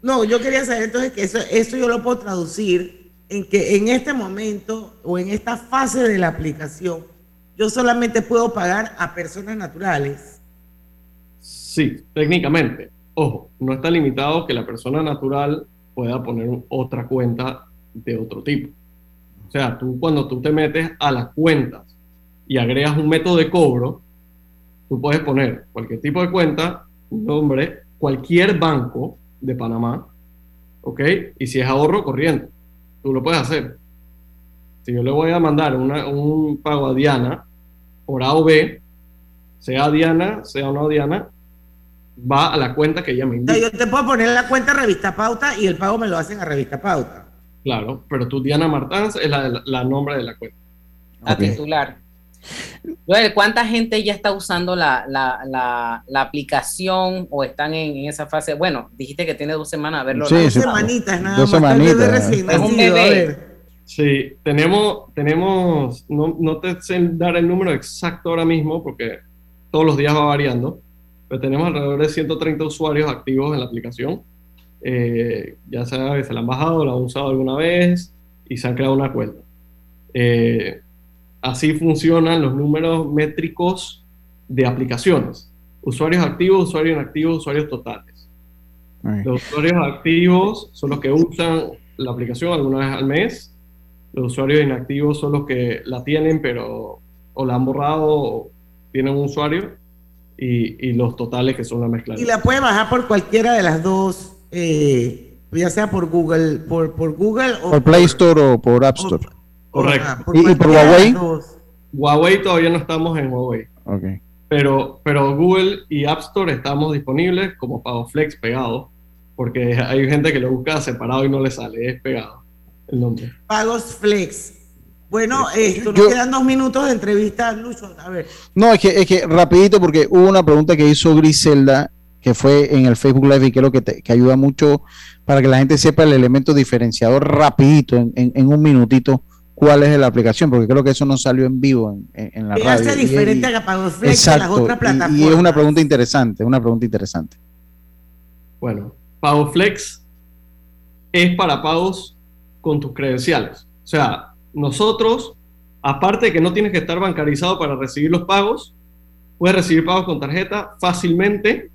No, yo quería saber entonces que eso, eso yo lo puedo traducir en que en este momento o en esta fase de la aplicación, yo solamente puedo pagar a personas naturales. Sí, técnicamente. Ojo, no está limitado que la persona natural pueda poner otra cuenta de otro tipo. O sea, tú cuando tú te metes a las cuentas y agregas un método de cobro, tú puedes poner cualquier tipo de cuenta, un nombre, cualquier banco de Panamá, ¿ok? Y si es ahorro corriente, tú lo puedes hacer. Si yo le voy a mandar una- un pago a Diana por A o B, sea Diana, sea no Diana, va a la cuenta que ella me indica. yo te puedo poner la cuenta Revista Pauta y el pago me lo hacen a Revista Pauta. Claro, pero tú Diana Martans es la, la, la nombre de la cuenta. a titular. Joel, ¿cuánta gente ya está usando la, la, la, la aplicación o están en, en esa fase? Bueno, dijiste que tiene dos semanas a verlo. Sí, sí. semanitas nada Dos más. está el bebé semanitas. Es un bebé. ver. Sí, tenemos, tenemos no, no te sé dar el número exacto ahora mismo porque todos los días va variando, pero tenemos alrededor de 130 usuarios activos en la aplicación. Eh, ya sea que se la han bajado, la han usado alguna vez y se han creado una cuenta. Eh, así funcionan los números métricos de aplicaciones. Usuarios activos, usuarios inactivos, usuarios totales. Los usuarios activos son los que usan la aplicación alguna vez al mes. Los usuarios inactivos son los que la tienen, pero o la han borrado o tienen un usuario. Y, y los totales que son la mezcla. Y la puede bajar por cualquiera de las dos, eh, ya sea por Google, por, por Google o Por Play Store o por App Store. Correcto. Ah, por ¿Y, y por Huawei? Huawei todavía no estamos en Huawei. Ok. Pero, pero Google y App Store estamos disponibles como Pago Flex pegado. Porque hay gente que lo busca separado y no le sale, es pegado el nombre. Pagos Flex. Bueno, esto, nos Yo- quedan dos minutos de entrevista, Lucho. A ver, No, es que, es que rapidito, porque hubo una pregunta que hizo Griselda, que fue en el Facebook Live y creo que, te- que ayuda mucho para que la gente sepa el elemento diferenciador rapidito, en, en- en un minutito. Cuál es la aplicación, porque creo que eso no salió en vivo en, en, en la ¿Qué radio. hace Y- diferente y- a Pagos Flex exacto, a las otras y- plataformas? Y, es una pregunta interesante, una pregunta interesante. Bueno, PagoFlex es para pagos con tus credenciales. O sea, nosotros, aparte de que no tienes que estar bancarizado para recibir los pagos, puedes recibir pagos con tarjeta fácilmente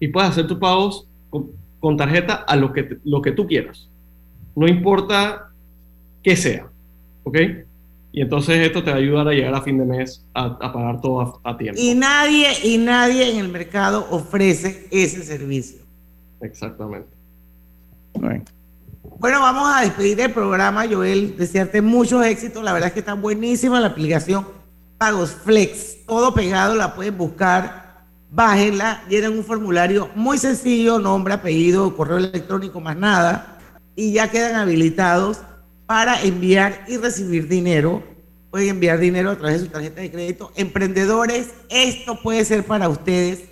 y puedes hacer tus pagos con, con tarjeta a lo que, lo que tú quieras. No importa qué sea, ¿ok? Y entonces esto te va a ayudar a llegar a fin de mes a, a pagar todo a, a tiempo. Y nadie, y nadie en el mercado ofrece ese servicio. Exactamente. Bueno, vamos a despedir el programa, Joel. Desearte muchos éxitos. La verdad es que está buenísima la aplicación Pagos Flex. Todo pegado, la pueden buscar. Bájenla, llenen un formulario muy sencillo, nombre, apellido, correo electrónico, más nada. Y ya quedan habilitados para enviar y recibir dinero. Pueden enviar dinero a través de su tarjeta de crédito. Emprendedores, esto puede ser para ustedes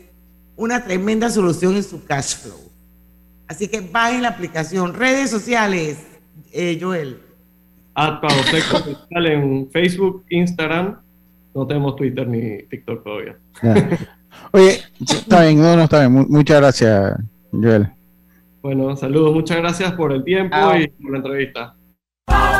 una tremenda solución en su cash flow. Así que bajen la aplicación. Redes sociales, eh, Joel. At PagoFlex oficial en Facebook, Instagram. No tenemos Twitter ni TikTok todavía. Oye, está bien, no, no está bien. Mu- Muchas gracias, Joel. Bueno, saludos, muchas gracias por el tiempo y por la entrevista.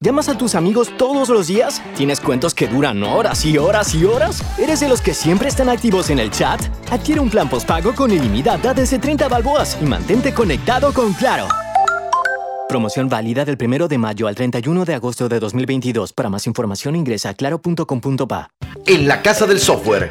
¿Llamas a tus amigos todos los días? ¿Tienes cuentos que duran horas y horas y horas? ¿Eres de los que siempre están activos en el chat? Adquiere un plan postpago con ilimitada desde 30 balboas y mantente conectado con Claro. Promoción válida del 1 de mayo al 31 de agosto de 2022. Para más información ingresa a claro.com.pa. En la Casa del Software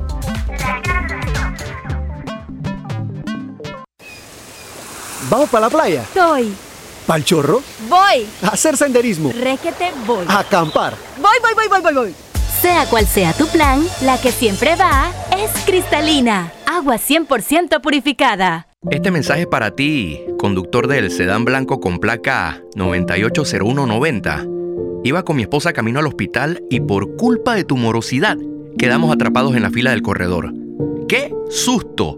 ¿Vamos para la playa? Soy. ¿Pal chorro? Voy. ¿A hacer senderismo? Requete voy. ¿A acampar? Voy, voy, voy, voy, voy, voy. Sea cual sea tu plan, la que siempre va es cristalina. Agua 100% purificada. Este mensaje es para ti, conductor del sedán blanco con placa 980190. Iba con mi esposa camino al hospital y por culpa de tu morosidad quedamos atrapados en la fila del corredor. ¡Qué susto!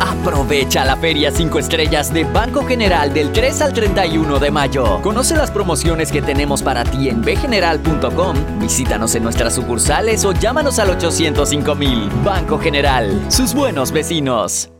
Aprovecha la Feria 5 Estrellas de Banco General del 3 al 31 de mayo. Conoce las promociones que tenemos para ti en bgeneral.com, visítanos en nuestras sucursales o llámanos al 805 mil. Banco General, sus buenos vecinos.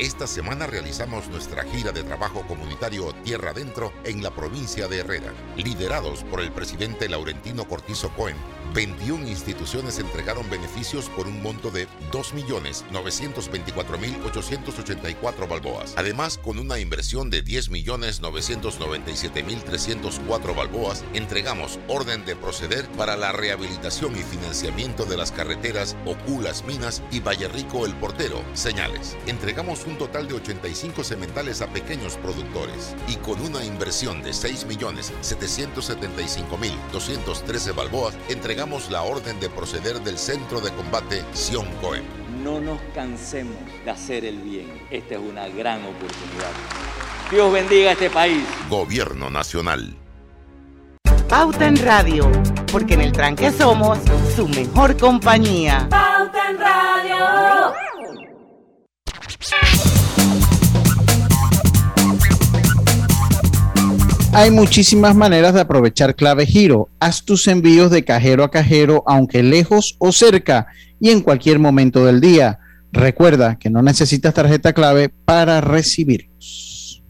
Esta semana realizamos nuestra gira de trabajo comunitario Tierra Adentro en la provincia de Herrera. Liderados por el presidente Laurentino Cortizo Cohen, 21 instituciones entregaron beneficios por un monto de 2.924.884 balboas. Además, con una inversión de 10.997.304 balboas, entregamos orden de proceder para la rehabilitación y financiamiento de las carreteras Oculas Minas y Valle Rico El Portero, señales. Entregamos un total de 85 cementales a pequeños productores y con una inversión de 6.775.213 balboas, entregamos la orden de proceder del Centro de Combate Sion Cohen. no nos cansemos de hacer el bien. Esta es una gran oportunidad. Dios bendiga a este país. Gobierno Nacional. Pauta en Radio, porque en el tranque somos su mejor compañía. Hay muchísimas maneras de aprovechar clave giro. Haz tus envíos de cajero a cajero, aunque lejos o cerca, y en cualquier momento del día. Recuerda que no necesitas tarjeta clave para recibirlos.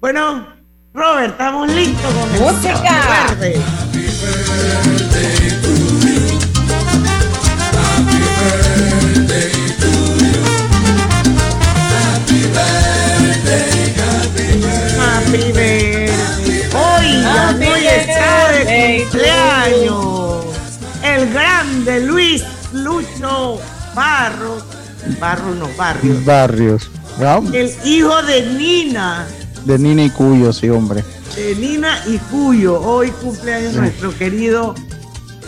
Bueno, Robert, estamos listos con Música. verde. Happy birthday. Cumpleaños. El grande Luis Lucho Barros. Barros no, Barrios. Barrios. El hijo de Nina. De Nina y Cuyo, sí, hombre. de Nina y Cuyo. Hoy cumpleaños Sí. nuestro querido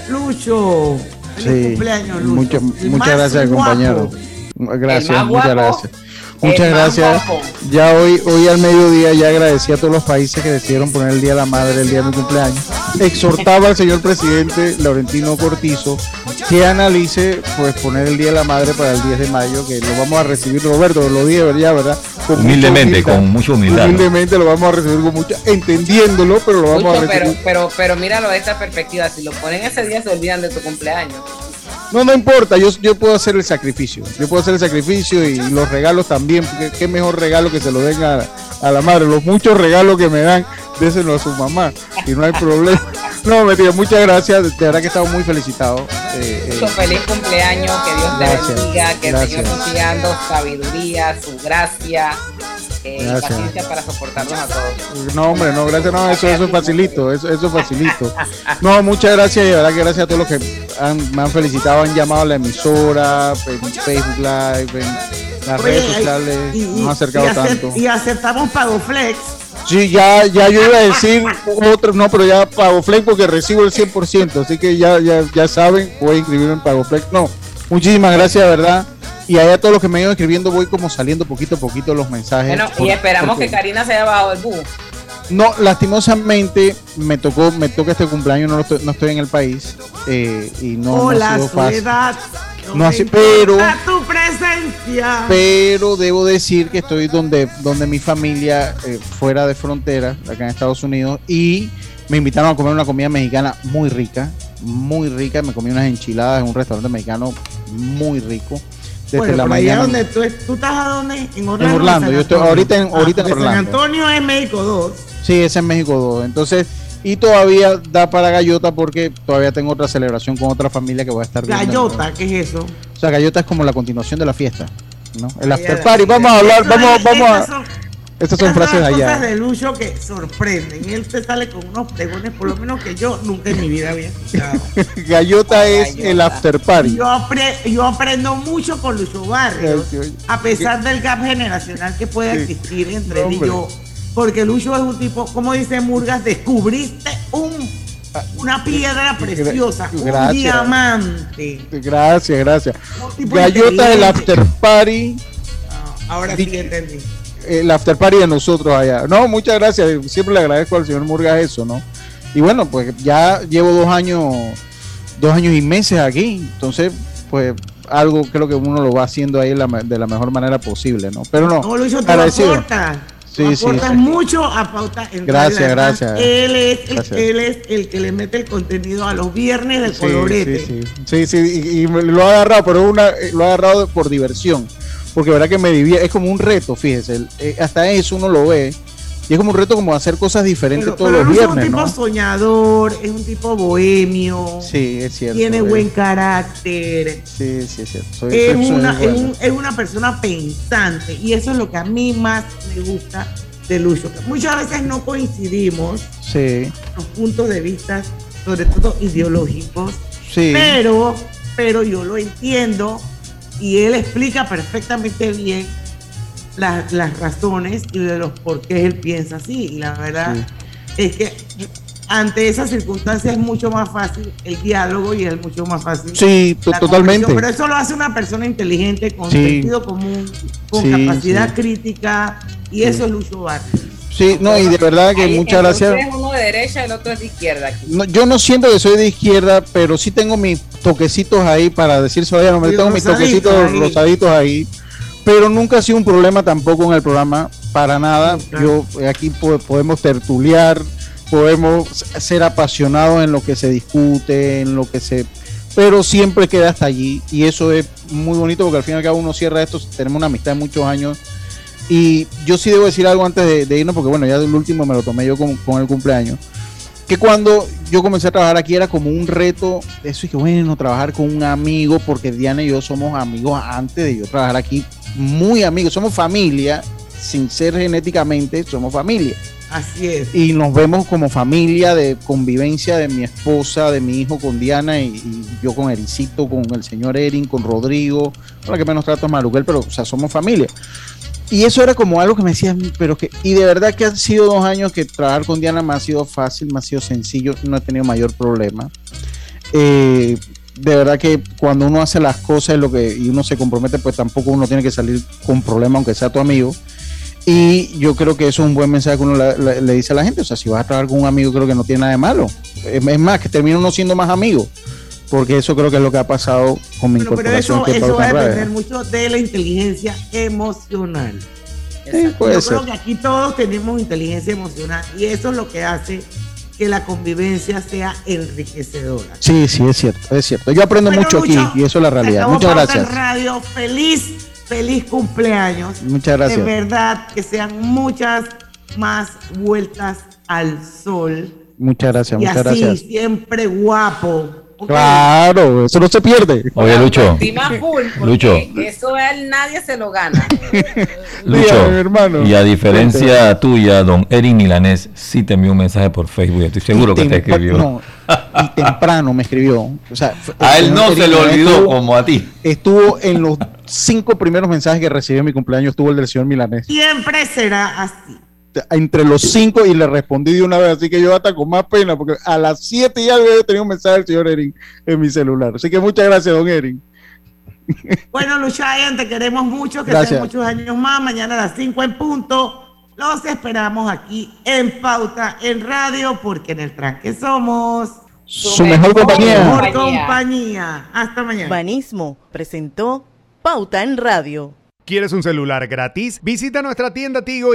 Lucho. Feliz Sí. cumpleaños, Lucho. Muchas gracias, guapo. compañero. Gracias, muchas gracias. Muchas gracias. Ya hoy, hoy al mediodía ya agradecí a todos los países que decidieron poner el Día de la Madre el día de mi cumpleaños. Exhortaba al señor presidente Laurentino Cortizo que analice pues poner el Día de la Madre para el 10 de mayo, que lo vamos a recibir, Roberto, lo dije ya, ¿verdad? Con mucha Humildemente, humildad. con mucha humildad. Humildemente lo vamos a recibir con mucha, entendiéndolo, pero lo vamos a recibir. pero, pero, pero míralo de esta perspectiva. Si lo ponen ese día, se olvidan de tu cumpleaños. No, no importa, yo, yo puedo hacer el sacrificio. Yo puedo hacer el sacrificio y los regalos también, porque qué mejor regalo que se lo den a, a la madre. Los muchos regalos que me dan, déselo a su mamá y no hay problema. No, mentira, muchas gracias. De verdad que estamos muy felicitados. Eh, eh, Mucho feliz cumpleaños, que Dios te Gracias, bendiga, que el. Señor te siga dando sabiduría, su gracia eh, y paciencia para soportarnos a todos. no, hombre, no, gracias, no, eso, eso es facilito, eso, eso es facilito. No, muchas gracias y de verdad que gracias a todos los que han- me han felicitado, han llamado a la emisora, en Facebook Live, en las Oye, redes y- sociales, y- nos han acercado y tanto. Y aceptamos PagoFlex. Sí, ya, ya yo iba a decir otro, no, pero ya PagoFlex porque recibo el 100%, así que ya, ya, ya saben, voy a inscribirme en PagoFlex. No, muchísimas gracias, verdad. Y ahí a todos los que me han ido escribiendo, voy como saliendo poquito a poquito los mensajes. Bueno, por- y esperamos porque- que Karina se haya bajado del bus. No, lastimosamente me tocó, me toca este cumpleaños, no, lo estoy, no estoy en el país eh, y no, no ha Hola, sido fácil. Soledad. No así, me pero- tu presencia. Pero debo decir que estoy donde, donde mi familia, eh, fuera de frontera, acá en Estados Unidos, y me invitaron a comer una comida mexicana muy rica, muy rica. Me comí unas enchiladas en un restaurante mexicano muy rico. Desde Bueno, la donde tú, es- tú estás a dónde? En Orlando. En Orlando, yo estoy ahorita en- ahorita en porque San Orlando. Antonio es México 2. Sí, es en México 2. Entonces, y todavía da para gallota porque todavía tengo otra celebración con otra familia que voy a estar viendo. Gallota, ¿qué es eso? O sea, gallota es como la continuación de la fiesta, ¿no? El after party. Vamos a hablar, vamos, vamos a. Estas son esas frases de las cosas allá. de Lucho que sorprenden. Él te sale con unos pregones, por lo menos que yo nunca en mi vida había escuchado. Gallota es el after party. Yo, apre- yo aprendo mucho con Lucho Barrios, a pesar del gap generacional que puede Sí. existir entre él y Hombre. yo. Porque Lucho es un tipo, como dice Murgas, descubriste un, una piedra preciosa, un Gracias. diamante. Gracias, gracias. Gallota es el inteligente. after party. Ahora sí entendí. El after party de nosotros allá. No, muchas gracias. Siempre le agradezco al señor Murgas eso, ¿no? Y bueno, pues ya llevo dos años, dos años y meses aquí. Entonces, pues algo creo que uno lo va haciendo ahí la de la mejor manera posible, ¿no? Pero no, No, Lucho, tú agradecido. Sí, sí, sí. mucho a pauta en Gracias, gracias. Él es, el, Gracias. él es el que le mete el contenido a los viernes del Sí, colorete. sí, sí, sí, sí, y, y lo ha agarrado, pero una, eh, lo ha agarrado por diversión, porque verdad que me divierte, es como un reto, fíjese, eh, hasta eso uno lo ve, y es como un reto como hacer cosas diferentes Pero, todos pero los Lucho es un viernes, tipo soñador, es un tipo bohemio, Sí, es cierto. tiene buen carácter. Sí, sí, es cierto. Soy- es, soy- soy una, es, un- es una persona pensante y eso es lo que a mí más me gusta de Lucho. Muchas veces no coincidimos Sí, los puntos de vista, sobre todo ideológicos, sí. pero, pero yo lo entiendo y él explica perfectamente bien las, las razones y de los por qué él piensa así. Y la verdad es que ante esas circunstancias es mucho más fácil el diálogo y es mucho más fácil. Sí, la totalmente. Pero eso lo hace una persona inteligente, con Sí. sentido común, con Sí, capacidad crítica, y eso es Lucho Barrios. Sí, no, y de verdad que Ahí, muchas gracias. uno de derecha y el otro es de izquierda. aquí. No, yo no siento que soy de izquierda, pero sí tengo mis toquecitos ahí para decir no me tengo mis toquecitos ahí. rosaditos ahí. Pero nunca ha sido un problema tampoco en el programa, para nada. Yo eh, aquí po- podemos tertuliar, podemos ser apasionados en lo que se discute, en lo que se pero siempre queda hasta allí y eso es muy bonito porque al fin y al cabo uno cierra esto, tenemos una amistad de muchos años y yo sí debo decir algo antes de, de irnos porque bueno, ya el último me lo tomé yo con, con el cumpleaños que cuando yo comencé a trabajar aquí era como un reto, eso y que bueno, trabajar con un amigo, porque Diana y yo somos amigos antes de yo trabajar aquí, muy amigos, somos familia, sin ser genéticamente, somos familia. Así es. Y nos vemos como familia de convivencia de mi esposa, de mi hijo con Diana y, y yo con Ericito, con el señor Erin, con Rodrigo, la que menos trato es Maluquel, pero o sea, somos familia. Y eso era como algo que me decía, pero que, y de verdad que han sido dos años que trabajar con Diana me ha sido fácil, me ha sido sencillo, no he tenido mayor problema. Eh, de verdad que cuando uno hace las cosas lo que, y uno se compromete, pues tampoco uno tiene que salir con problema, aunque sea tu amigo. Y yo creo que eso es un buen mensaje que uno le dice a la gente. O sea, si vas a trabajar con un amigo, creo que no tiene nada de malo. Es, es más, que termina uno siendo más amigo. Porque eso creo que es lo que ha pasado con mi Pero, pero incorporación. eso, aquí a eso va a depender mucho de la inteligencia emocional. puede Yo ser. creo que aquí todos tenemos inteligencia emocional y eso es lo que hace que la convivencia sea enriquecedora. Sí, sí, es cierto, es cierto. Yo aprendo Bueno, mucho Lucho, aquí y eso es la realidad. Muchas gracias. Radio, feliz, feliz cumpleaños. Muchas gracias. De verdad, que sean muchas más vueltas al sol. Muchas gracias, y muchas así, gracias. siempre guapo. Claro, eso no se pierde. Oye, Lucho. Lucho. eso a él nadie se lo gana. Lucho, y a diferencia tuya, don Erin Milanés sí te envió un mensaje por Facebook. Estoy seguro que te escribió. no, y temprano me escribió. O sea, A él no se Erin le olvidó estuvo- como a ti. Estuvo en los cinco primeros mensajes que recibí en mi cumpleaños, estuvo el del señor Milanés. Siempre será así. Entre los cinco y le respondí de una vez, así que yo hasta con más pena, porque a las siete ya había tenido un mensaje del señor Erin en mi celular. Así que muchas gracias, don Erin. Bueno, Luchayan, te queremos mucho, que Gracias. sean muchos años más. Mañana a las 5 en punto. Los esperamos aquí en Pauta en Radio, porque en el tranque somos Su mejor compañía. mejor compañía. Hasta mañana. Banismo presentó Pauta en Radio. ¿Quieres un celular gratis? Visita nuestra tienda Tigo